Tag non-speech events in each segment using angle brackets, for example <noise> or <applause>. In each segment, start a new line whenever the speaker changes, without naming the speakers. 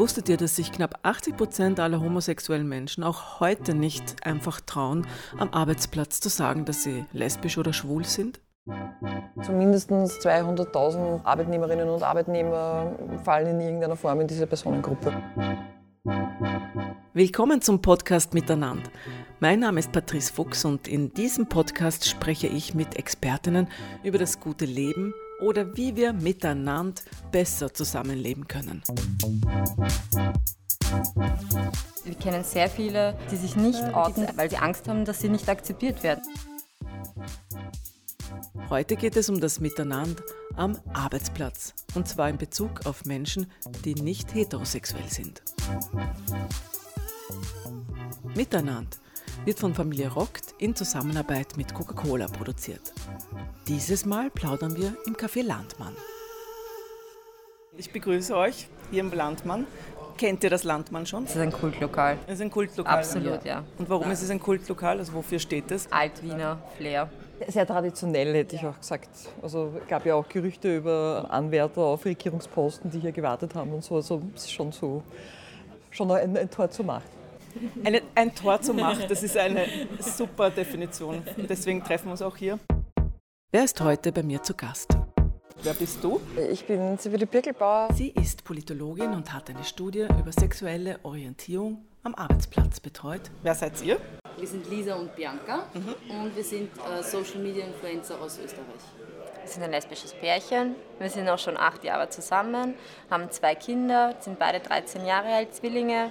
Wusstet ihr, dass sich knapp 80 Prozent aller homosexuellen Menschen auch heute nicht einfach trauen, am Arbeitsplatz zu sagen, dass sie lesbisch oder schwul sind?
Zumindest 200.000 Arbeitnehmerinnen und Arbeitnehmer fallen in irgendeiner Form in diese Personengruppe.
Willkommen zum Podcast Miteinander. Mein Name ist Patrice Fuchs und in diesem Podcast spreche ich mit Expertinnen über das gute Leben oder wie wir miteinander besser zusammenleben können.
Wir kennen sehr viele, die sich nicht outen, weil sie Angst haben, dass sie nicht akzeptiert werden.
Heute geht es um das Miteinander am Arbeitsplatz und zwar in Bezug auf Menschen, die nicht heterosexuell sind. Miteinander wird von Familie Rockt in Zusammenarbeit mit Coca-Cola produziert. Dieses Mal plaudern wir im Café Landmann. Ich begrüße euch hier im Landmann. Kennt ihr das Landmann schon?
Es ist ein Kultlokal.
Es ist ein Kultlokal.
Absolut, ja.
Und warum ist es ein Kultlokal? Also wofür steht es?
Altwiener Flair.
Sehr traditionell, hätte ich auch gesagt. Also es gab ja auch Gerüchte über Anwärter auf Regierungsposten, die hier gewartet haben und so. Also es ist schon so, schon ein, ein Tor zur Macht.
Eine, ein Tor zur Macht, das ist eine super Definition. Deswegen treffen wir uns auch hier. Wer ist heute bei mir zu Gast? Wer bist du?
Ich bin Sibylle Birkelbauer.
Sie ist Politologin und hat eine Studie über sexuelle Orientierung am Arbeitsplatz betreut. Wer seid ihr?
Wir sind Lisa und Bianca und wir sind äh, Social Media Influencer aus Österreich.
Wir sind ein lesbisches Pärchen. Wir sind auch schon acht Jahre zusammen, haben zwei Kinder, sind beide 13 Jahre alt, Zwillinge.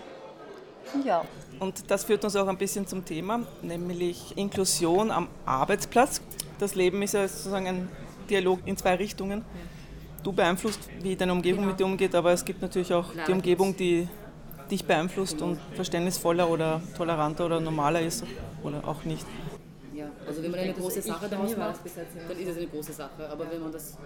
Und ja.
Und das führt uns auch ein bisschen zum Thema, nämlich Inklusion am Arbeitsplatz. Das Leben ist ja sozusagen ein Dialog in zwei Richtungen. Du beeinflusst, wie deine Umgebung
Genau.
mit dir umgeht, aber es gibt natürlich auch die Umgebung, die dich beeinflusst und verständnisvoller oder toleranter oder normaler ist oder auch nicht.
Ja, also wenn man eine große Sache daraus macht, dann ist es eine große Sache. Aber wenn man das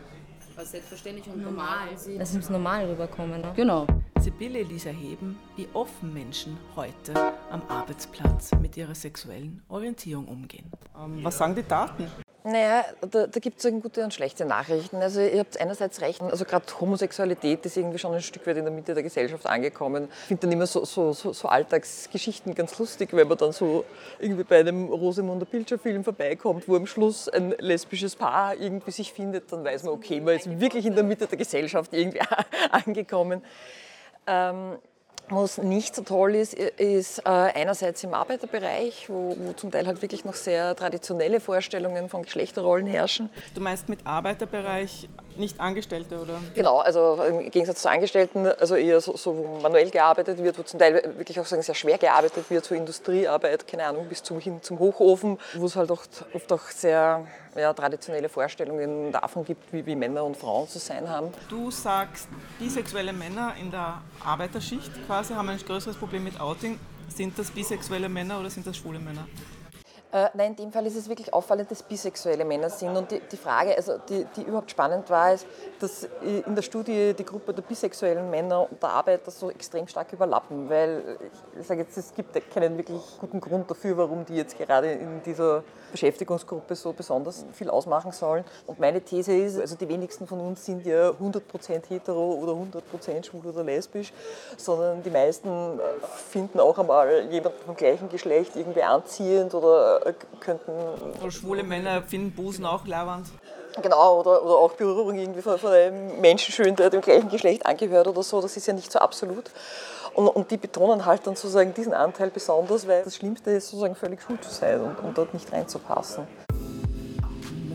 als selbstverständlich und normal sieht.
Das muss normal rüberkommen. Ne?
Genau.
Sibylle Elisa Heben, wie offen Menschen heute am Arbeitsplatz mit ihrer sexuellen Orientierung umgehen. Ähm, was sagen die Daten?
Naja, da, da gibt es gute und schlechte Nachrichten. Also ihr habt einerseits recht, also gerade Homosexualität ist irgendwie schon ein Stück weit in der Mitte der Gesellschaft angekommen. Ich finde dann immer so, so, so, so Alltagsgeschichten ganz lustig, wenn man dann so irgendwie bei einem Rosamunder Pilcher-Film vorbeikommt, wo am Schluss ein lesbisches Paar irgendwie sich findet, dann weiß man, okay, man ist wirklich in der Mitte der Gesellschaft irgendwie <laughs> angekommen. Ähm, was nicht so toll ist, ist äh, einerseits im Arbeiterbereich, wo, wo zum Teil halt wirklich noch sehr traditionelle Vorstellungen von Geschlechterrollen herrschen.
Du meinst mit Arbeiterbereich nicht Angestellte oder?
Genau, also im Gegensatz zu Angestellten, also eher so, so wo manuell gearbeitet wird, wo zum Teil wirklich auch sagen, sehr schwer gearbeitet wird, so Industriearbeit, keine Ahnung, bis zum, hin zum Hochofen, wo es halt oft, oft auch sehr ja, traditionelle Vorstellungen davon gibt, wie, wie Männer und Frauen zu sein haben.
Du sagst, bisexuelle Männer in der Arbeiterschicht quasi haben ein größeres Problem mit Outing. Sind das bisexuelle Männer oder sind das schwule Männer?
Äh, nein, in dem Fall ist es wirklich auffallend, dass bisexuelle Männer sind. Und die, die Frage, also die, die überhaupt spannend war, ist, dass in der Studie die Gruppe der bisexuellen Männer und der Arbeiter so extrem stark überlappen. Weil ich sage jetzt, es gibt keinen wirklich guten Grund dafür, warum die jetzt gerade in dieser Beschäftigungsgruppe so besonders viel ausmachen sollen. Und meine These ist, also die wenigsten von uns sind ja 100% hetero oder 100% schwul oder lesbisch, sondern die meisten äh, finden auch einmal jemanden vom gleichen Geschlecht irgendwie anziehend oder äh, könnten
Oder schwule Männer finden Busen auch lauernd.
Genau, oder, oder auch Berührung irgendwie von, von einem Menschen schön, der dem gleichen Geschlecht angehört oder so, das ist ja nicht so absolut. Und, und die betonen halt dann sozusagen diesen Anteil besonders, weil das Schlimmste ist sozusagen völlig schwul zu sein und, und dort nicht reinzupassen.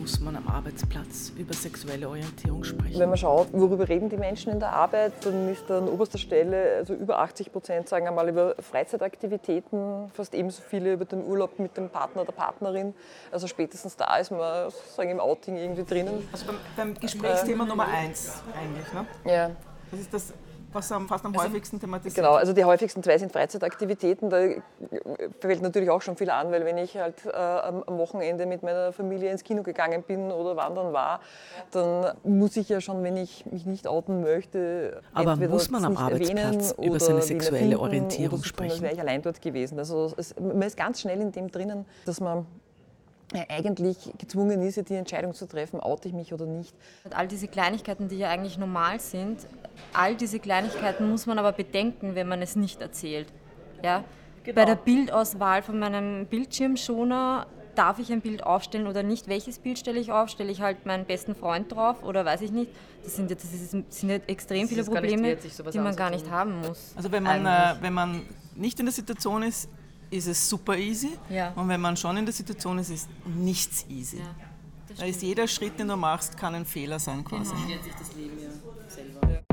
Muss man am Arbeitsplatz über sexuelle Orientierung sprechen?
Wenn man schaut, worüber reden die Menschen in der Arbeit, dann ist da an oberster Stelle, also über 80 Prozent sagen einmal über Freizeitaktivitäten, fast ebenso viele über den Urlaub mit dem Partner oder Partnerin. Also spätestens da ist man sozusagen im Outing irgendwie drinnen.
Also beim, beim Gesprächsthema Nummer eins eigentlich. Ne?
Ja.
Das ist das, was am, fast am häufigsten thematisiert
Genau, also die häufigsten zwei sind Freizeitaktivitäten. Da fällt natürlich auch schon viel an, weil wenn ich halt äh, am Wochenende mit meiner Familie ins Kino gegangen bin oder wandern war, dann muss ich ja schon, wenn ich mich nicht outen möchte,
Aber
entweder
muss man am Arbeitsplatz
erwähnen
über
oder
seine sexuelle Orientierung sprechen?
wäre ich allein dort gewesen. Also es, man ist ganz schnell in dem drinnen, dass man eigentlich gezwungen ist, die Entscheidung zu treffen, oute ich mich oder nicht.
All diese Kleinigkeiten, die ja eigentlich normal sind, all diese Kleinigkeiten muss man aber bedenken, wenn man es nicht erzählt. Ja?
Genau.
Bei der Bildauswahl von meinem Bildschirmschoner darf ich ein Bild aufstellen oder nicht? Welches Bild stelle ich auf? Stelle ich halt meinen besten Freund drauf oder weiß ich nicht? Das sind jetzt, das ist, sind jetzt extrem
Das
viele Probleme,
wert,
die man gar nicht haben muss.
Also wenn man, äh, wenn man nicht in der Situation ist, ist es super easy.
Ja.
Und wenn man schon in der Situation ist, ist nichts easy. da ist jeder Schritt, den du machst, kann ein Fehler sein quasi.
Ändert sich das Leben ja selber.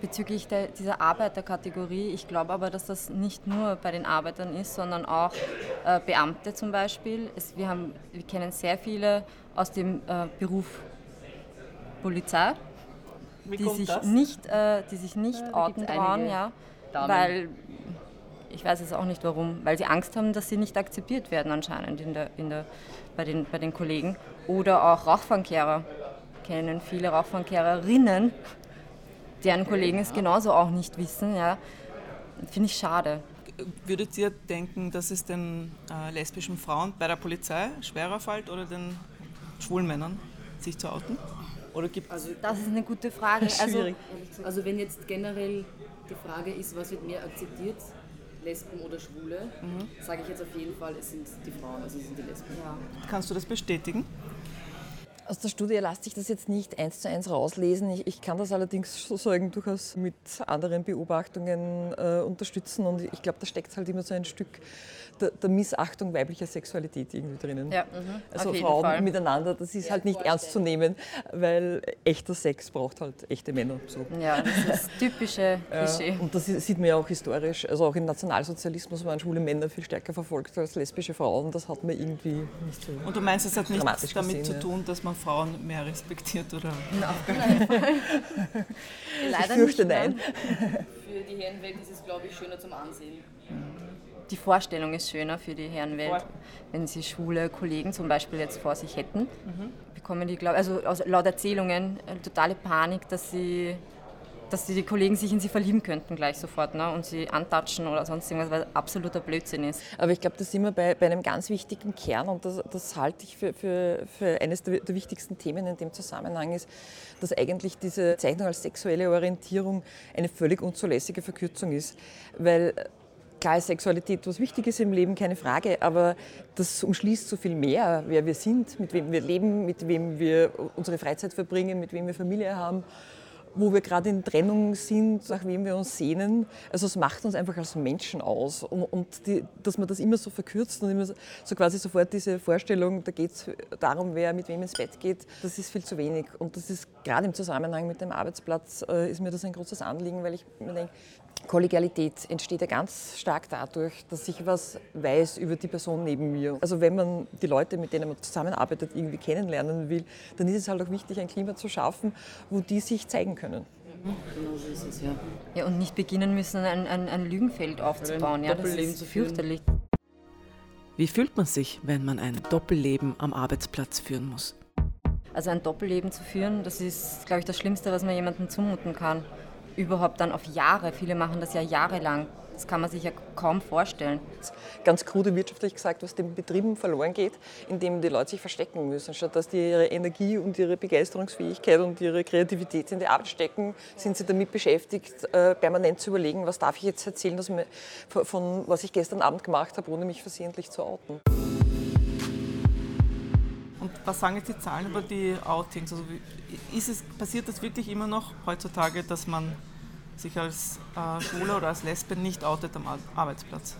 Bezüglich der, dieser Arbeiterkategorie, ich glaube aber, dass das nicht nur bei den Arbeitern ist, sondern auch äh, Beamte zum Beispiel. Es, wir, haben, wir kennen sehr viele aus dem äh, Beruf Polizei, die sich nicht, äh, die sich nicht outen
gibt's
trauen, ja,
Damen.
weil ich weiß es auch nicht warum, weil sie Angst haben, dass sie nicht akzeptiert werden anscheinend in der, in der, bei, den, bei den Kollegen. Oder auch Rauchfangkehrer, kennen viele Rauchfangkehrerinnen, deren Kollegen es genauso auch nicht wissen. Ja. Finde ich schade.
Würdet ihr denken, dass es den äh, lesbischen Frauen bei der Polizei schwerer fällt oder den schwulen Männern, sich zu outen? Oder gibt
Also,
Das ist eine gute Frage. <laughs> Also,
Schwierig.
also wenn jetzt generell die Frage ist, was wird mehr akzeptiert, Lesben oder Schwule, sage ich jetzt auf jeden Fall, es sind die Frauen, also es sind die Lesben.
ja.
kannst du das bestätigen?
Aus der Studie lässt sich das jetzt nicht eins zu eins rauslesen. Ich, ich kann das allerdings sozusagen durchaus mit anderen Beobachtungen äh, unterstützen. Und ich glaube, da steckt halt immer so ein Stück der, der Missachtung weiblicher Sexualität irgendwie drinnen.
Ja, mhm,
Also
auf jeden
Frauen
Fall.
miteinander, das ist halt nicht ernst zu nehmen, weil echter Sex braucht halt echte Männer. So.
Ja, das ist das typische Klischee.
Ja, und das sieht man ja auch historisch. Also auch im Nationalsozialismus waren schwule Männer viel stärker verfolgt als lesbische Frauen. Das hat man irgendwie nicht so.
Und du meinst, es hat nichts damit
gesehen,
zu
ja.
tun, dass man Frauen mehr respektiert oder <laughs>
Ich
Leider
fürchte
nicht,
nein.
Für die Herrenwelt ist es, glaube ich, schöner zum Ansehen.
Die Vorstellung ist schöner für die Herrenwelt. Wenn sie schwule Kollegen zum Beispiel jetzt vor sich hätten,
Mhm.
bekommen die, glaub, also laut Erzählungen, äh, totale Panik, dass sie, dass die, die Kollegen sich in sie verlieben könnten gleich sofort ne? und sie antatschen oder sonst irgendwas, weil absoluter Blödsinn ist.
Aber ich glaube, da sind wir bei, bei einem ganz wichtigen Kern und das, das halte ich für, für, für eines der, der wichtigsten Themen in dem Zusammenhang ist, dass eigentlich diese Bezeichnung als sexuelle Orientierung eine völlig unzulässige Verkürzung ist. Weil klar ist Sexualität was Wichtiges im Leben, keine Frage, aber das umschließt so viel mehr, wer wir sind, mit wem wir leben, mit wem wir unsere Freizeit verbringen, mit wem wir Familie haben wo wir gerade in Trennung sind, nach wem wir uns sehnen. Also es macht uns einfach als Menschen aus. Und, und die, dass man das immer so verkürzt und immer so, quasi sofort diese Vorstellung, da geht es darum, wer mit wem ins Bett geht, das ist viel zu wenig. Und das ist gerade im Zusammenhang mit dem Arbeitsplatz, äh, ist mir das ein großes Anliegen, weil ich mir denke, Kollegialität entsteht ja ganz stark dadurch, dass ich was weiß über die Person neben mir. Also wenn man die Leute, mit denen man zusammenarbeitet, irgendwie kennenlernen will, dann ist es halt auch wichtig, ein Klima zu schaffen, wo die sich zeigen können.
Genau so ist es, ja.
Ja, und nicht beginnen müssen, ein, ein, ein Lügenfeld aufzubauen. Ja, das
Doppelleben
ist fürchterlich.
Wie fühlt man sich, wenn man ein Doppelleben am Arbeitsplatz führen muss?
Also ein Doppelleben zu führen, das ist, glaube ich, das Schlimmste, was man jemandem zumuten kann. Überhaupt dann auf Jahre. Viele machen das ja jahrelang. Das kann man sich ja kaum vorstellen.
Ganz krude wirtschaftlich gesagt, was den Betrieben verloren geht, indem die Leute sich verstecken müssen. Statt dass die ihre Energie und ihre Begeisterungsfähigkeit und ihre Kreativität in die Arbeit stecken, sind sie damit beschäftigt, äh, permanent zu überlegen, was darf ich jetzt erzählen, von was ich gestern Abend gemacht habe, ohne mich versehentlich zu outen.
Was sagen jetzt die Zahlen über die Outings? Also ist es, passiert das wirklich immer noch heutzutage, dass man sich als äh, Schwuler oder als Lesbe nicht outet am Ar- Arbeitsplatz?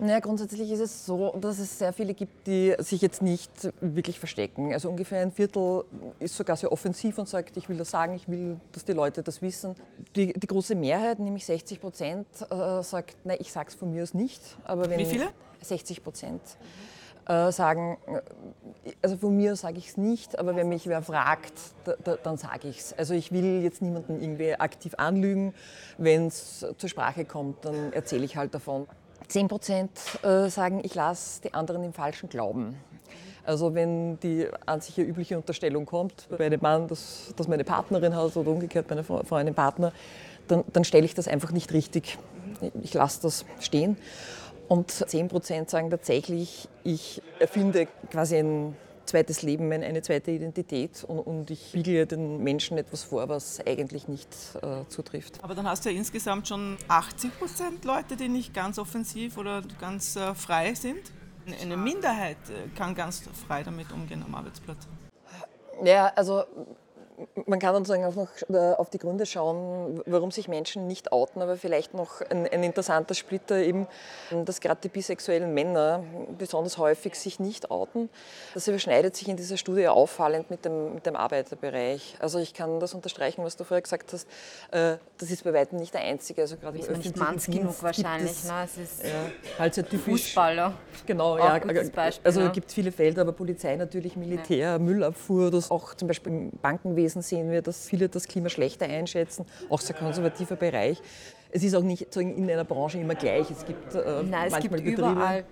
Naja, grundsätzlich ist es so, dass es sehr viele gibt, die sich jetzt nicht wirklich verstecken. Also ungefähr ein Viertel ist sogar sehr offensiv und sagt, ich will das sagen, ich will, dass die Leute das wissen. Die, die große Mehrheit, nämlich 60 Prozent, äh, sagt, nein, ich sage es von mir aus nicht. Aber wenn
Wie viele?
60 Prozent äh, sagen, äh, also von mir sage ich es nicht, aber wenn mich wer fragt, da, da, dann sage ich es. Also ich will jetzt niemanden irgendwie aktiv anlügen. Wenn es zur Sprache kommt, dann erzähle ich halt davon. 10 Prozent äh, sagen, ich lasse die anderen im Falschen glauben. Also wenn die an sich übliche Unterstellung kommt, bei einem Mann, dass, dass meine Partnerin hat oder umgekehrt bei einer Frau einen Partner, dann, dann stelle ich das einfach nicht richtig. Ich lasse das stehen. Und 10 Prozent sagen tatsächlich, ich erfinde quasi ein, zweites Leben, eine zweite Identität und, und ich spiegele den Menschen etwas vor, was eigentlich nicht äh, zutrifft.
Aber dann hast du ja insgesamt schon 80 Prozent Leute, die nicht ganz offensiv oder ganz äh, frei sind. Eine Minderheit äh, kann ganz frei damit umgehen am Arbeitsplatz.
Ja, also man kann dann sozusagen auch noch äh, auf die Gründe schauen, warum sich Menschen nicht outen, aber vielleicht noch ein, ein interessanter Splitter eben, dass gerade die bisexuellen Männer besonders häufig sich nicht outen. Das überschneidet sich in dieser Studie auffallend mit dem, mit dem Arbeiterbereich. Also ich kann das unterstreichen, was du vorher gesagt hast. Äh, das ist bei weitem nicht der einzige. Also
gerade ist nicht manns genug wahrscheinlich. Es, ne? es ist
ja, halt so typisch.
Fußballer.
Genau, ja. Beispiel, also es gibt viele Felder, aber Polizei natürlich, Militär, ja. Müllabfuhr, das auch zum Beispiel im Bankenwesen Bankwesen sehen wir, dass viele das Klima schlechter einschätzen, auch sehr konservativer Bereich. Es ist auch nicht in einer Branche immer gleich. Es gibt äh,
Nein,
es manchmal
gibt
Betriebe.
überall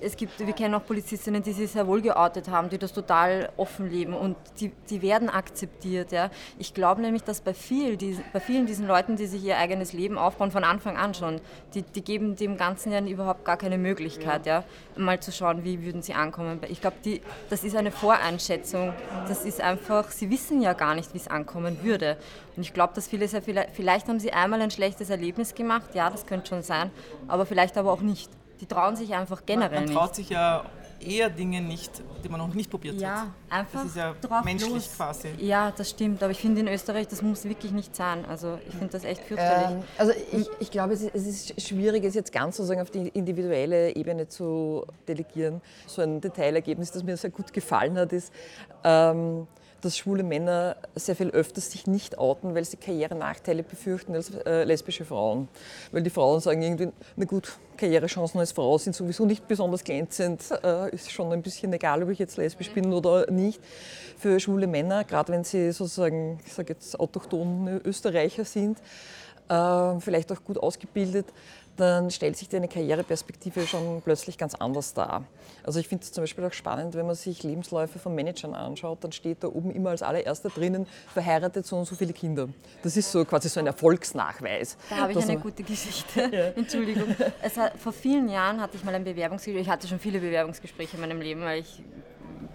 es gibt, wir kennen auch Polizistinnen, die sich sehr wohl geoutet haben, die das total offen leben und die, die werden akzeptiert. Ja. Ich glaube nämlich, dass bei, viel, die, bei vielen diesen Leuten, die sich ihr eigenes Leben aufbauen, von Anfang an schon, die, die geben dem Ganzen ja überhaupt gar keine Möglichkeit, ja. ja mal zu schauen, wie würden sie ankommen. Ich glaube, das ist eine Voreinschätzung. Das ist einfach, sie wissen ja gar nicht, wie es ankommen würde. Und ich glaube, dass viele sehr, vielleicht, vielleicht haben sie einmal ein schlechtes Erlebnis gemacht, ja, das könnte schon sein, aber vielleicht aber auch nicht die trauen sich einfach generell
nicht. Man traut sich ja eher Dinge nicht, die man noch nicht probiert
ja,
hat.
Ja, einfach
Das ist ja menschlich los. quasi.
Ja, das stimmt. Aber ich finde in Österreich, das muss wirklich nicht sein. Also ich finde das echt fürchterlich. Ähm,
also ich, ich glaube, es ist, es ist schwierig, es jetzt ganz sozusagen auf die individuelle Ebene zu delegieren. So ein Detailergebnis, das mir sehr gut gefallen hat, ist, ähm, dass schwule Männer sehr viel öfter sich nicht outen, weil sie Karrierenachteile befürchten als äh, lesbische Frauen. Weil die Frauen sagen irgendwie, na gut, Karrierechancen als Frau sind sowieso nicht besonders glänzend, äh, ist schon ein bisschen egal, ob ich jetzt lesbisch bin oder nicht. Für schwule Männer, gerade wenn sie sozusagen, ich sage jetzt autochthone Österreicher sind, äh, vielleicht auch gut ausgebildet, dann stellt sich deine Karriereperspektive schon plötzlich ganz anders dar. Also ich finde es zum Beispiel auch spannend, wenn man sich Lebensläufe von Managern anschaut, dann steht da oben immer als allererster drinnen, verheiratet so und so viele Kinder. Das ist so quasi so ein Erfolgsnachweis.
Da habe ich eine gute <laughs> Geschichte. Ja. Entschuldigung. Hat, vor vielen Jahren hatte ich mal ein Bewerbungsgespräch. Ich hatte schon viele Bewerbungsgespräche in meinem Leben, weil ich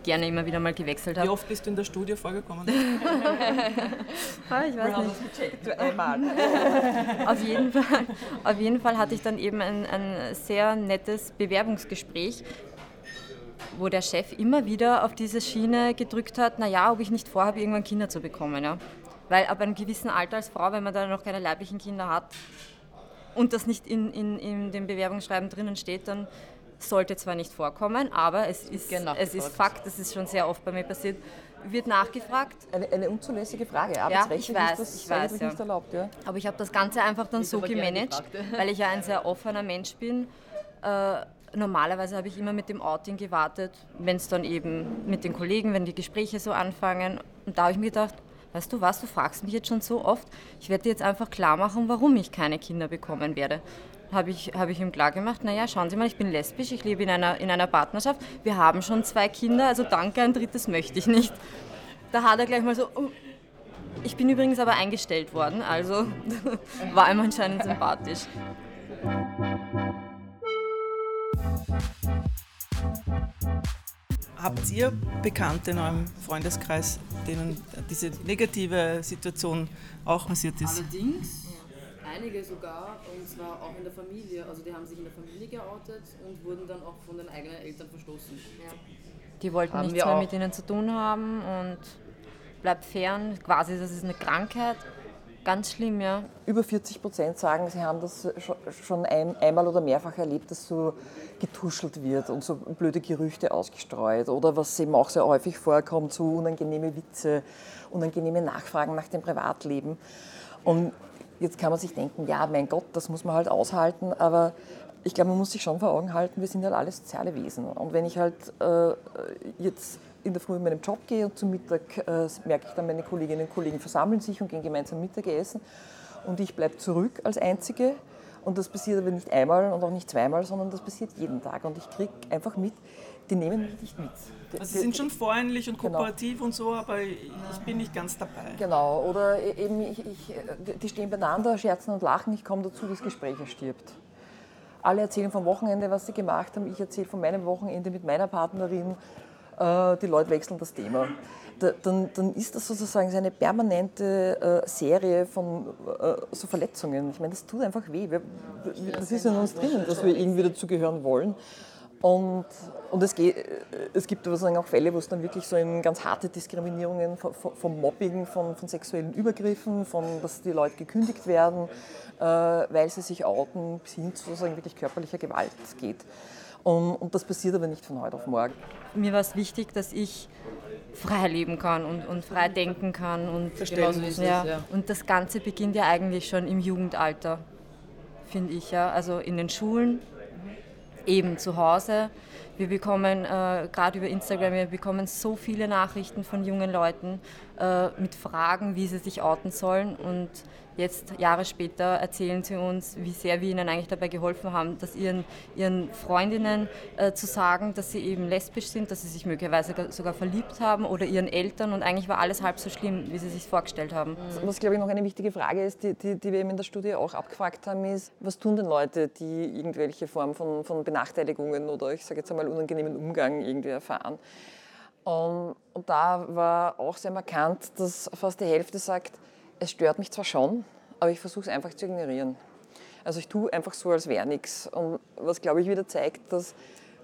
gerne immer wieder mal gewechselt habe.
Wie oft bist du in der Studie vorgekommen? <laughs>
ah, ich weiß nicht. Einmal. <laughs> auf, jeden Fall, auf jeden Fall hatte ich dann eben ein, ein sehr nettes Bewerbungsgespräch wo der Chef immer wieder auf diese Schiene gedrückt hat, naja, ob ich nicht vorhabe, irgendwann Kinder zu bekommen. Ja. Weil ab einem gewissen Alter als Frau, wenn man da noch keine leiblichen Kinder hat und das nicht in, in, in dem Bewerbungsschreiben drinnen steht, dann sollte zwar nicht vorkommen, aber es ist, genau, es ist Fakt, das ist schon sehr oft bei mir passiert, wird nachgefragt.
Eine, eine unzulässige Frage,
arbeitsrechtlich ja, ich weiß,
ist das
ich weiß,
ja. nicht erlaubt. Ja?
Aber ich habe das Ganze einfach dann so gemanagt, weil ich ja ein sehr offener Mensch bin. Äh, normalerweise habe ich immer mit dem Outing gewartet, wenn es dann eben mit den Kollegen, wenn die Gespräche so anfangen. Und da habe ich mir gedacht, weißt du was, du fragst mich jetzt schon so oft, ich werde dir jetzt einfach klar machen, warum ich keine Kinder bekommen werde habe ich, hab ich ihm klar gemacht, naja, schauen Sie mal, ich bin lesbisch, ich lebe in einer, in einer Partnerschaft, wir haben schon zwei Kinder, also danke, ein drittes möchte ich nicht. Da hat er gleich mal so, oh, ich bin übrigens aber eingestellt worden, also <laughs> war ihm anscheinend sympathisch.
Habt ihr Bekannte in eurem Freundeskreis, denen diese negative Situation auch passiert ist?
Allerdings einige sogar, und zwar auch in der Familie. Also die haben sich in der Familie geoutet und wurden dann auch von den eigenen Eltern verstoßen. Ja.
Die wollten haben nichts mehr mit ihnen zu tun haben und bleibt fern. Quasi, das ist eine Krankheit. Ganz schlimm, ja.
Über 40 Prozent sagen, sie haben das schon ein, einmal oder mehrfach erlebt, dass so getuschelt wird und so blöde Gerüchte ausgestreut. Oder was eben auch sehr häufig vorkommt, so unangenehme Witze, unangenehme Nachfragen nach dem Privatleben. Und Jetzt kann man sich denken, ja, mein Gott, das muss man halt aushalten, aber ich glaube, man muss sich schon vor Augen halten, wir sind halt alle soziale Wesen. Und wenn ich halt äh, jetzt in der Früh in meinem Job gehe und zum Mittag äh, merke ich dann, meine Kolleginnen und Kollegen versammeln sich und gehen gemeinsam Mittagessen und ich bleibe zurück als Einzige. Und das passiert aber nicht einmal und auch nicht zweimal, sondern das passiert jeden Tag. Und ich kriege einfach mit, die nehmen mich nicht mit.
Also sie sind schon freundlich und genau. kooperativ genau. und so, aber ich bin nicht ganz dabei.
Genau, oder e-, eben ich, ich, die stehen beieinander, scherzen und lachen, ich komme dazu, das Gespräch stirbt. Alle erzählen vom Wochenende, was sie gemacht haben, ich erzähle von meinem Wochenende mit meiner Partnerin. äh, die Leute wechseln das Thema. Da, dann, dann, ist das sozusagen eine permanente äh, Serie von äh, so Verletzungen. Ich meine, das tut einfach weh. Wir, das ist in uns drinnen, dass wir irgendwie dazugehören wollen. Und, und es, geht, es gibt sozusagen auch Fälle, wo es dann wirklich so in ganz harte Diskriminierungen vom Mobbing, von, von sexuellen Übergriffen, von dass die Leute gekündigt werden, äh, weil sie sich outen, bis hin zu sozusagen wirklich körperlicher Gewalt geht. Und, und, das passiert aber nicht von heute auf morgen.
Mir war es wichtig, dass ich frei leben kann und, und frei denken kann. Und,
Verstehen, ja.
ja. und das Ganze beginnt ja eigentlich schon im Jugendalter, finde ich. Ja. Also in den Schulen, eben zu Hause. Wir bekommen äh, gerade über Instagram, wir bekommen so viele Nachrichten von jungen Leuten äh, mit Fragen, wie sie sich outen sollen. Und jetzt, Jahre später, erzählen sie uns, wie sehr wir ihnen eigentlich dabei geholfen haben, dass ihren, ihren Freundinnen äh, zu sagen, dass sie eben lesbisch sind, dass sie sich möglicherweise sogar verliebt haben oder ihren Eltern. Und eigentlich war alles halb so schlimm, wie sie sich vorgestellt haben.
Was, glaube ich, noch eine wichtige Frage ist, die, die, die wir eben in der Studie auch abgefragt haben, ist, was tun denn Leute, die irgendwelche Form von, von Benachteiligungen oder ich sage jetzt einmal unangenehmen Umgang irgendwie erfahren? Und, und da war auch sehr markant, dass fast die Hälfte sagt, es stört mich zwar schon, aber ich versuche es einfach zu ignorieren. Also ich tue einfach so, als wäre nichts. Und was, glaube ich, wieder zeigt, dass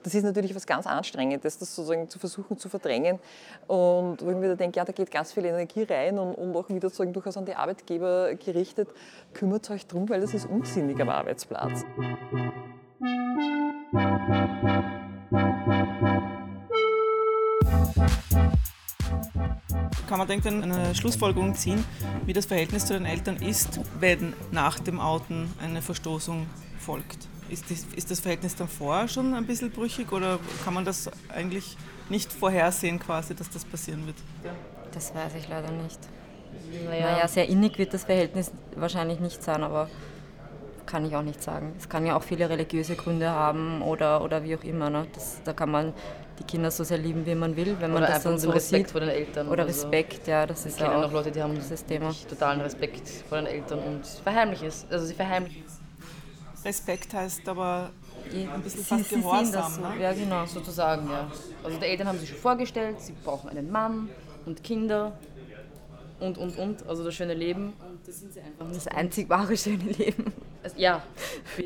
das ist natürlich was ganz Anstrengendes, das sozusagen zu versuchen zu verdrängen. Und wo ich mir wieder denke, ja, da geht ganz viel Energie rein und, und auch wieder sozusagen durchaus an die Arbeitgeber gerichtet, kümmert euch drum, weil das ist unsinnig am Arbeitsplatz.
Kann man denkt eine Schlussfolgerung ziehen, wie das Verhältnis zu den Eltern ist, wenn nach dem Outen eine Verstoßung folgt. Ist das, ist das Verhältnis dann vorher schon ein bisschen brüchig oder kann man das eigentlich nicht vorhersehen, quasi, dass das passieren wird?
Das weiß ich leider nicht. Naja, naja sehr innig wird das Verhältnis wahrscheinlich nicht sein, aber kann ich auch nicht sagen. Es kann ja auch viele religiöse Gründe haben oder, oder wie auch immer. Ne? Das, da kann man die Kinder so sehr lieben, wie man will, wenn man
oder
das dann so
Respekt
sieht.
vor den Eltern.
Oder Respekt, so. ja, das ist
ja
auch
noch Leute, die haben
das Thema.
totalen Respekt vor den Eltern und verheimlichen es. Also sie verheimlichen
Respekt heißt aber ein bisschen
sie,
fast sie Gehorsam, das
so. ne? Ja, genau, sozusagen, ja. Also die Eltern haben sich schon vorgestellt, sie brauchen einen Mann und Kinder und, und, und, also das schöne Leben. Und
das sind sie einfach Das einzig wahre schöne Leben.
Also, ja, für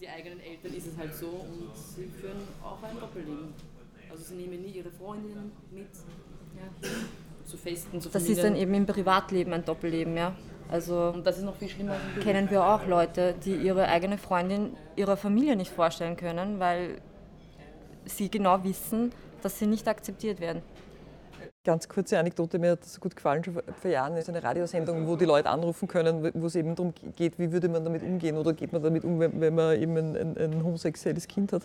die eigenen Eltern ist es halt so und sie führen auch ein Doppelleben. Also sie nehmen nie ihre Freundinnen mit ja, zu Festen, zu
Das ist dann eben im Privatleben ein Doppelleben, ja. Also
und das ist noch viel schlimmer.
Kennen wir auch Leute, die ihre eigene Freundin ihrer Familie nicht vorstellen können, weil sie genau wissen, dass sie nicht akzeptiert werden.
Ganz kurze Anekdote, mir hat das so gut gefallen, schon vor Jahren ist eine Radiosendung, wo die Leute anrufen können, wo es eben darum geht, wie würde man damit umgehen oder geht man damit um, wenn man eben ein, ein, ein homosexuelles Kind hat.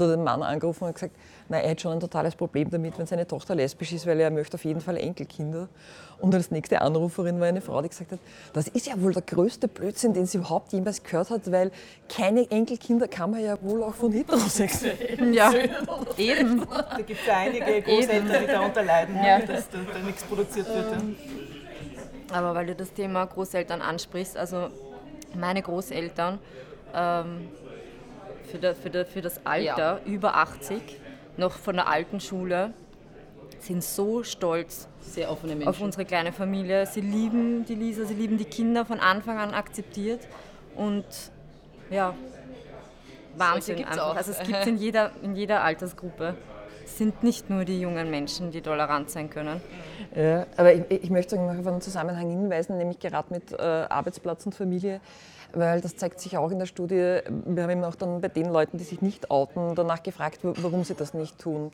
Hat ein Mann angerufen und gesagt, na, er hätte schon ein totales Problem damit, wenn seine Tochter lesbisch ist, weil er möchte auf jeden Fall Enkelkinder. Und als nächste Anruferin war eine Frau, die gesagt hat, das ist ja wohl der größte Blödsinn, den sie überhaupt jemals gehört hat, weil keine Enkelkinder kann man ja wohl auch von Heterosexuellen. <laughs>
Ja, eben.
Da gibt es einige Großeltern, die darunter leiden, ja. dass da, da nichts produziert wird.
Aber weil du das Thema Großeltern ansprichst, also meine Großeltern, ähm, für, der, für, der, für das Alter ja. über 80, noch von der alten Schule, sind so stolz
Sehr offene Menschen.
auf unsere kleine Familie. Sie lieben die Lisa, sie lieben die Kinder von Anfang an akzeptiert und ja, Wahnsinn einfach. Auch. Also es gibt es in jeder, in jeder Altersgruppe. Es sind nicht nur die jungen Menschen, die tolerant sein können.
Ja, aber ich, ich möchte noch auf einen Zusammenhang hinweisen, nämlich gerade mit äh, Arbeitsplatz und Familie weil das zeigt sich auch in der Studie. Wir haben eben auch dann bei den Leuten, die sich nicht outen, danach gefragt, warum sie das nicht tun.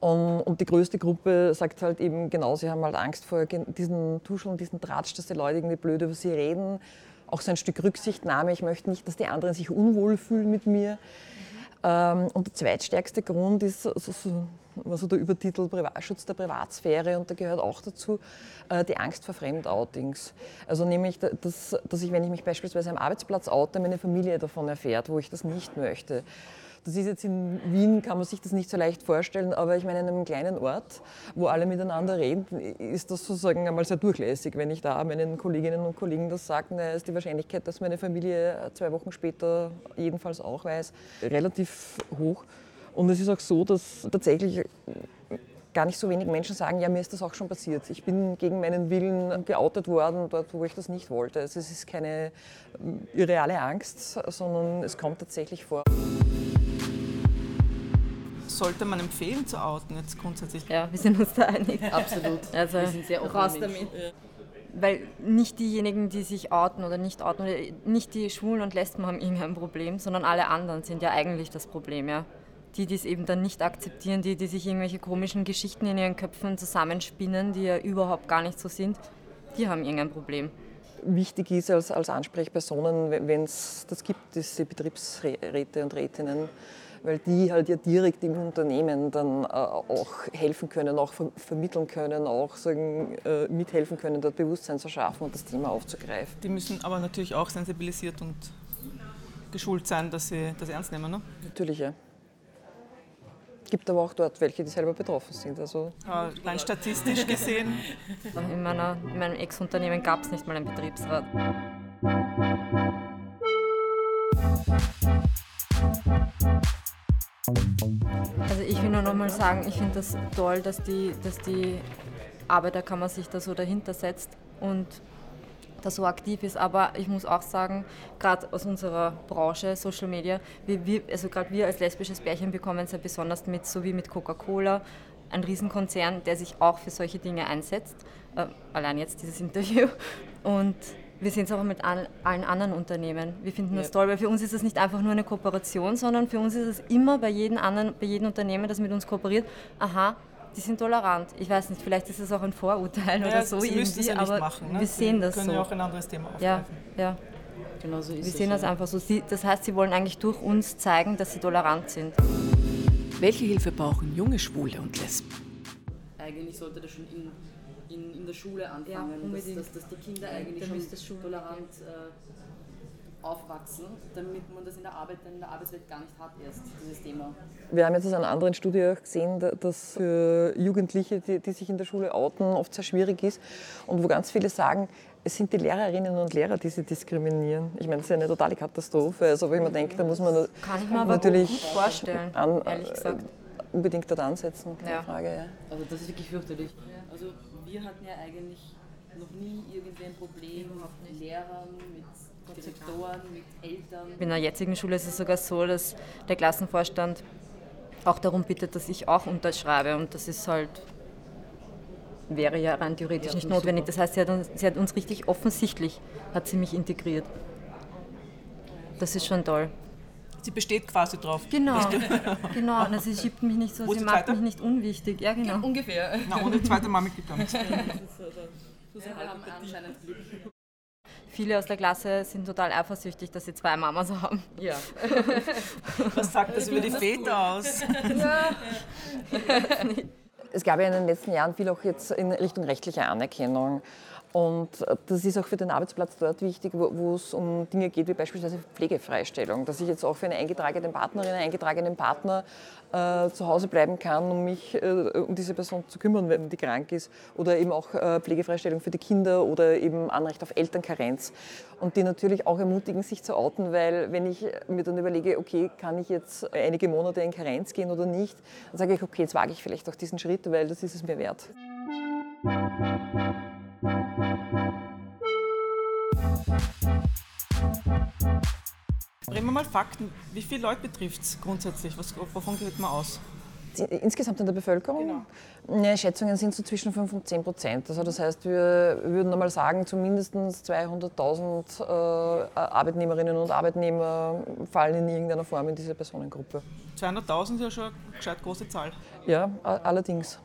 Und, und, die größte Gruppe sagt halt eben genau, sie haben halt Angst vor diesen Tuscheln, diesen Tratsch, dass die Leute irgendwie blöd über sie reden. Auch so ein Stück Rücksichtnahme. Ich möchte nicht, dass die anderen sich unwohl fühlen mit mir. Mhm. Und der zweitstärkste Grund ist so, so, also der Übertitel Schutz der Privatsphäre und da gehört auch dazu äh, die Angst vor Fremdoutings. Also nämlich, dass, dass ich, wenn ich mich beispielsweise am Arbeitsplatz oute, meine Familie davon erfährt, wo ich das nicht möchte. Das ist jetzt in Wien, kann man sich das nicht so leicht vorstellen, aber ich meine, in einem kleinen Ort, wo alle miteinander reden, ist das sozusagen einmal sehr durchlässig. Wenn ich da meinen Kolleginnen und Kollegen das sage, na, ist die Wahrscheinlichkeit, dass meine Familie zwei Wochen später jedenfalls auch weiß, relativ hoch. Und es ist auch so, dass tatsächlich gar nicht so wenig Menschen sagen, ja, mir ist das auch schon passiert. Ich bin gegen meinen Willen geoutet worden, dort, wo ich das nicht wollte. Also es ist keine ähm, irreale Angst, sondern es kommt tatsächlich vor.
Sollte man empfehlen zu outen jetzt grundsätzlich?
Ja, wir sind uns da einig. <laughs>
Absolut.
Also
Wir sind sehr offene
raus damit. Weil nicht diejenigen, die sich outen oder nicht outen, oder nicht die Schwulen und Lesben haben irgendein Problem, sondern alle anderen sind ja eigentlich das Problem, ja. Die, die es eben dann nicht akzeptieren, die, die sich irgendwelche komischen Geschichten in ihren Köpfen zusammenspinnen, die ja überhaupt gar nicht so sind, die haben irgendein Problem.
Wichtig ist als, als Ansprechpersonen, wenn es das gibt, diese Betriebsräte und Rätinnen, weil die halt ja direkt im Unternehmen dann äh, auch helfen können, auch ver vermitteln können, auch sagen, äh, mithelfen können, dort Bewusstsein zu schaffen und das Thema aufzugreifen.
Die müssen aber natürlich auch sensibilisiert und geschult sein, dass sie das ernst nehmen. Ne?
Natürlich, ja. Gibt aber auch dort welche, die selber betroffen sind. Also
Aber rein statistisch gesehen <laughs>
In, meiner, in meinem Ex-Unternehmen gab es nicht mal einen Betriebsrat. Ich will nur noch mal sagen, ich finde das toll, dass die, dass die Arbeiterkammer sich da so dahinter setzt und da so aktiv ist. Aber ich muss auch sagen, gerade aus unserer Branche, Social Media, wir, wir, also gerade wir als lesbisches Pärchen bekommen es ja besonders mit, so wie mit Coca-Cola, ein Riesenkonzern, der sich auch für solche Dinge einsetzt. Äh, allein jetzt dieses Interview. Und wir sehen es auch mit all, allen anderen Unternehmen. Wir finden das toll, weil für uns ist es nicht einfach nur eine Kooperation, sondern für uns ist es immer bei jedem anderen, bei jedem Unternehmen, das mit uns kooperiert, aha, die sind tolerant. Ich weiß nicht, vielleicht ist es auch ein Vorurteil oder so
sie
irgendwie,
ja nicht
aber
machen. Ne?
wir
sie
sehen das
können
so.
ja auch ein anderes Thema aufgreifen.
ja, ja.
Genau so ist
Wir
es.
sehen das
ja.
einfach so. Sie, das heißt, sie wollen eigentlich durch uns zeigen, dass sie tolerant sind.
Welche Hilfe brauchen junge Schwule und Lesben?
Eigentlich sollte das schon in, in, in der Schule anfangen,
Ja,
dass, dass, dass die Kinder eigentlich schon tolerant äh, aufwachsen, damit man das in der Arbeit, dann in der Arbeitswelt gar nicht hat erst, dieses Thema.
Wir haben jetzt aus einer anderen Studie auch gesehen, da- dass für Jugendliche, die, die sich in der Schule outen, oft sehr schwierig ist und wo ganz viele sagen, es sind die Lehrerinnen und Lehrer, die sie diskriminieren. Ich meine, das ist ja eine totale Katastrophe. Also, wo ich mir denke, da muss man
Kann ich mir
natürlich
vorstellen,
an,
ehrlich gesagt.
unbedingt dort ansetzen, keine
Ja.
Frage. Ja.
Also das ist wirklich fürchterlich. Wir hatten ja eigentlich noch nie irgendwie ein Problem mit Lehrern, mit Direktoren, mit Eltern.
In der jetzigen Schule ist es sogar so, dass der Klassenvorstand auch darum bittet, dass ich auch unterschreibe. Und das ist halt, wäre ja rein theoretisch nicht notwendig. Das heißt, sie hat, uns, sie hat uns richtig offensichtlich, hat sie mich integriert. Das ist schon toll.
Sie besteht quasi drauf.
Genau, <laughs> genau. Und sie schiebt mich nicht so,
Wo
sie macht
zweite?
mich nicht unwichtig. Ja, genau.
Ungefähr.
Na, ohne zweite Mama gibt es nichts. <laughs>
Viele aus der Klasse sind total eifersüchtig, dass sie zwei Mamas haben.
Ja. <laughs>
Was sagt
Das über die Väter aus.
Es gab ja in den letzten Jahren viel auch jetzt in Richtung rechtliche Anerkennung. Und das ist auch für den Arbeitsplatz dort wichtig, wo, wo es um Dinge geht wie beispielsweise Pflegefreistellung, dass ich jetzt auch für eine eingetragene Partnerin, einen eingetragenen Partner äh, zu Hause bleiben kann, um mich äh, um diese Person zu kümmern, wenn die krank ist. Oder eben auch äh, Pflegefreistellung für die Kinder oder eben Anrecht auf Elternkarenz. Und die natürlich auch ermutigen, sich zu outen, weil wenn ich mir dann überlege, okay, kann ich jetzt einige Monate in Karenz gehen oder nicht, dann sage ich, okay, jetzt wage ich vielleicht auch diesen Schritt, weil das ist es mir wert.
Bringen wir mal Fakten. Wie viele Leute betrifft es grundsätzlich? Was, wovon geht man aus?
Insgesamt in der Bevölkerung? Ja, Schätzungen sind so zwischen 5 und 10 Prozent. Also das heißt, wir würden einmal sagen, zumindest 200.000 äh, Arbeitnehmerinnen und Arbeitnehmer fallen in irgendeiner Form in diese Personengruppe.
200.000 ist ja schon eine gescheit große Zahl.
Ja, allerdings.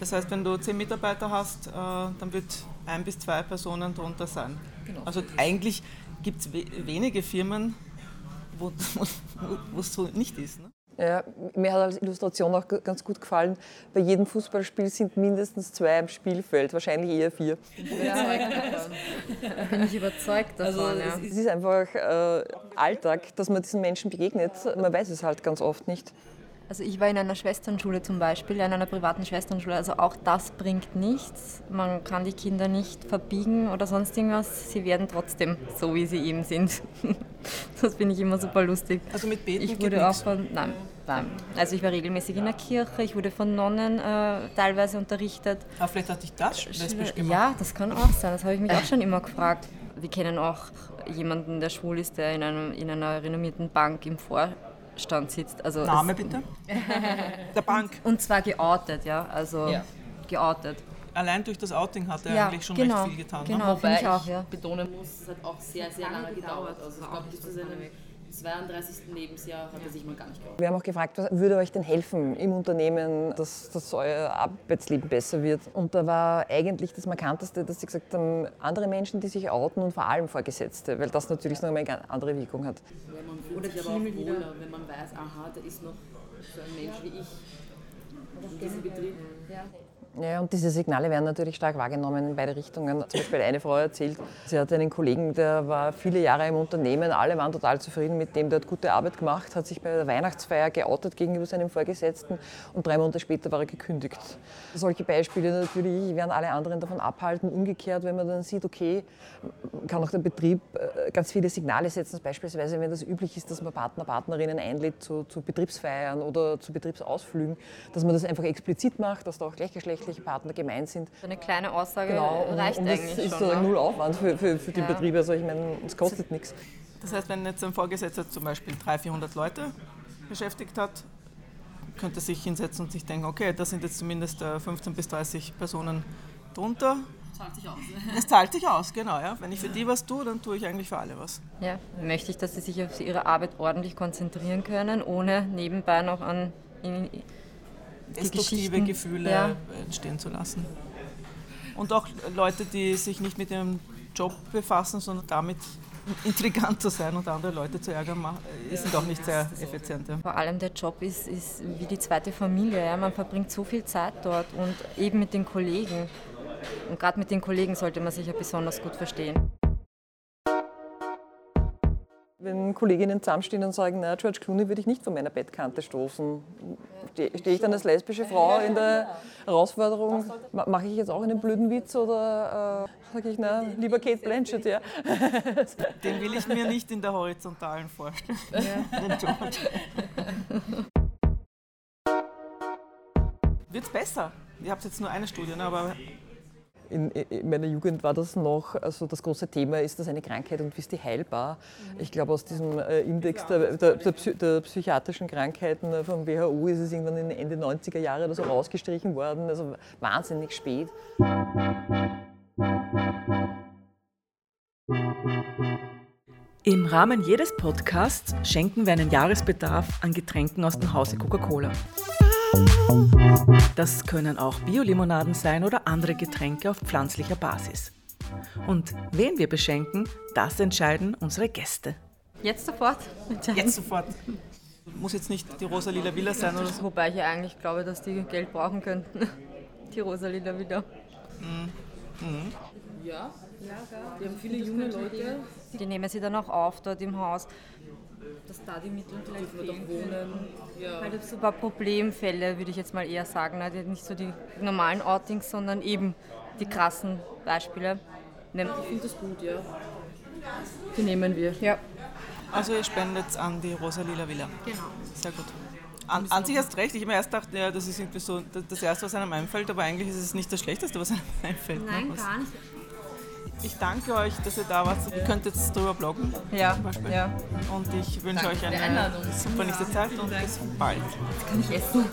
Das heißt, wenn du zehn Mitarbeiter hast, äh, dann wird ein bis zwei Personen darunter sein. Also eigentlich gibt es we wenige Firmen, wo es so nicht ist. Ne?
Ja, mir hat als Illustration auch ganz gut gefallen, bei jedem Fußballspiel sind mindestens zwei am Spielfeld, wahrscheinlich eher vier.
Bin ich überzeugt davon. ja.
Es ist einfach äh, Alltag, dass man diesen Menschen begegnet. Man weiß es halt ganz oft nicht.
Also ich war in einer Schwesternschule zum Beispiel, in einer privaten Schwesternschule. Also auch das bringt nichts. Man kann die Kinder nicht verbiegen oder sonst irgendwas. Sie werden trotzdem so, wie sie eben sind. <laughs> Das finde ich immer super lustig.
Also mit Beten
Ich wurde auch von, nein, nein. Also ich war regelmäßig in der Kirche, ich wurde von Nonnen äh, teilweise unterrichtet.
Aber vielleicht hat dich das lesbisch gemacht.
Ja, das kann auch sein. Das habe ich mich auch schon immer gefragt. Wir kennen auch jemanden, der schwul ist, der in, einem, in einer renommierten Bank im Vorstand sitzt. Also
Name bitte? <laughs> Der Bank.
und zwar geoutet, ja. Also
Ja.
geoutet.
Allein durch das Outing hat er
Ja,
eigentlich schon
genau,
recht viel getan.
genau.
Ne?
Ja,
Wobei
ich auch, ja.
betonen muss, es hat auch sehr, sehr lange gedauert. Also ich glaube, bis zu seinem 32. Lebensjahr hat er sich mal gar nicht geoutet.
Wir haben auch gefragt, was würde euch denn helfen im Unternehmen, dass, dass euer Arbeitsleben besser wird? Und da war eigentlich das Markanteste, dass sie gesagt haben, andere Menschen, die sich outen und vor allem Vorgesetzte, weil das natürlich noch eine ganz andere Wirkung hat.
Ja, fühlt sich aber auch wohler, wenn man weiß, aha, da ist noch so ein Mensch wie ich in diesem Betrieb.
Ja, und diese Signale werden natürlich stark wahrgenommen in beide Richtungen. Zum Beispiel eine Frau erzählt, sie hatte einen Kollegen, der war viele Jahre im Unternehmen, alle waren total zufrieden mit dem, der hat gute Arbeit gemacht, hat sich bei der Weihnachtsfeier geoutet gegenüber seinem Vorgesetzten und drei Monate später war er gekündigt. Solche Beispiele natürlich werden alle anderen davon abhalten. Umgekehrt, wenn man dann sieht, okay, kann auch der Betrieb äh, ganz viele Signale setzen, beispielsweise wenn das üblich ist, dass man Partner, Partnerinnen einlädt zu, zu Betriebsfeiern oder zu Betriebsausflügen, dass man das einfach explizit macht, dass da auch gleichgeschlechtliche Partner gemeint sind.
Eine kleine Aussage
Genau, und,
reicht
und das
eigentlich
ist
schon.
sozusagen
ne?
null Aufwand für, für, für die
Ja.
Betriebe. Also ich meine, es kostet nichts.
Das heißt, wenn jetzt ein Vorgesetzter zum Beispiel 300, 400 Leute beschäftigt hat, könnte er sich hinsetzen und sich denken, okay, das sind jetzt zumindest äh, 15 bis 30 Personen drunter.
Zahlt sich aus. <laughs>
Es zahlt sich aus, genau. Ja. Wenn ich für die was tue, dann tue ich eigentlich für alle was.
Ja, möchte ich, dass sie sich auf ihre Arbeit ordentlich konzentrieren können, ohne nebenbei noch an
Destruktive Gefühle
Ja.
entstehen zu lassen. Und auch Leute, die sich nicht mit ihrem Job befassen, sondern damit <laughs> intrigant zu sein und andere Leute zu ärgern, sind auch nicht sehr effizient. Ja.
Vor allem der Job ist, ist wie die zweite Familie. Ja? Man verbringt so viel Zeit dort und eben mit den Kollegen. Und gerade mit den Kollegen sollte man sich ja besonders gut verstehen.
Wenn Kolleginnen zusammenstehen und sagen, na, George Clooney würde ich nicht von meiner Bettkante stoßen, stehe ich dann als lesbische Frau in der Herausforderung, ma- mache ich jetzt auch einen blöden Witz oder äh, sage ich, na, lieber Kate Blanchett, ja. <laughs>
Den will ich mir nicht in der Horizontalen vorstellen. <laughs> Den George. Wird's besser? Ihr habt jetzt nur eine Studie, ne? aber
In, in meiner Jugend war das noch, also das große Thema, ist das eine Krankheit und wie ist die heilbar? Ich glaube, aus diesem äh, Index der, der, der, Psy- der psychiatrischen Krankheiten äh, vom WHO ist es irgendwann in den Ende 90er Jahre oder so rausgestrichen worden, also wahnsinnig spät.
Im Rahmen jedes Podcasts schenken wir einen Jahresbedarf an Getränken aus dem Hause Coca-Cola. Das können auch Biolimonaden sein oder andere Getränke auf pflanzlicher Basis. Und wen wir beschenken, das entscheiden unsere Gäste.
Jetzt sofort?
Jetzt sofort. Muss jetzt nicht die rosa-lila Villa sein oder so.
Wobei ich ja eigentlich glaube, dass die Geld brauchen könnten. Die Rosalina wieder.
Ja, wir haben viele junge Leute,
Die nehmen sie dann auch auf dort im Haus. Dass da die Mittel vielleicht
die dort wohnen. Ja.
Weil das so ein paar Problemfälle, würde ich jetzt mal eher sagen. ne? Die- Nicht so die normalen Outings, sondern eben die krassen Beispiele. Nimmt
Ich finde das gut, ja. Die nehmen wir.
ja.
Also ihr spendet an die rosa-lila Villa. Genau. Sehr gut. An, an sich hast recht. Ich habe mir erst gedacht, ja, das ist irgendwie so das- das Erste, was einem einfällt, aber eigentlich ist es nicht das Schlechteste, was einem <laughs> einfällt. ne?
Nein,
Was-
gar nicht.
Ich danke euch, dass ihr da wart. Ihr könnt jetzt drüber bloggen.
Ja. ja.
Und ich wünsche
danke euch
eine super nächste Zeit und bis bald.
Jetzt kann ich essen.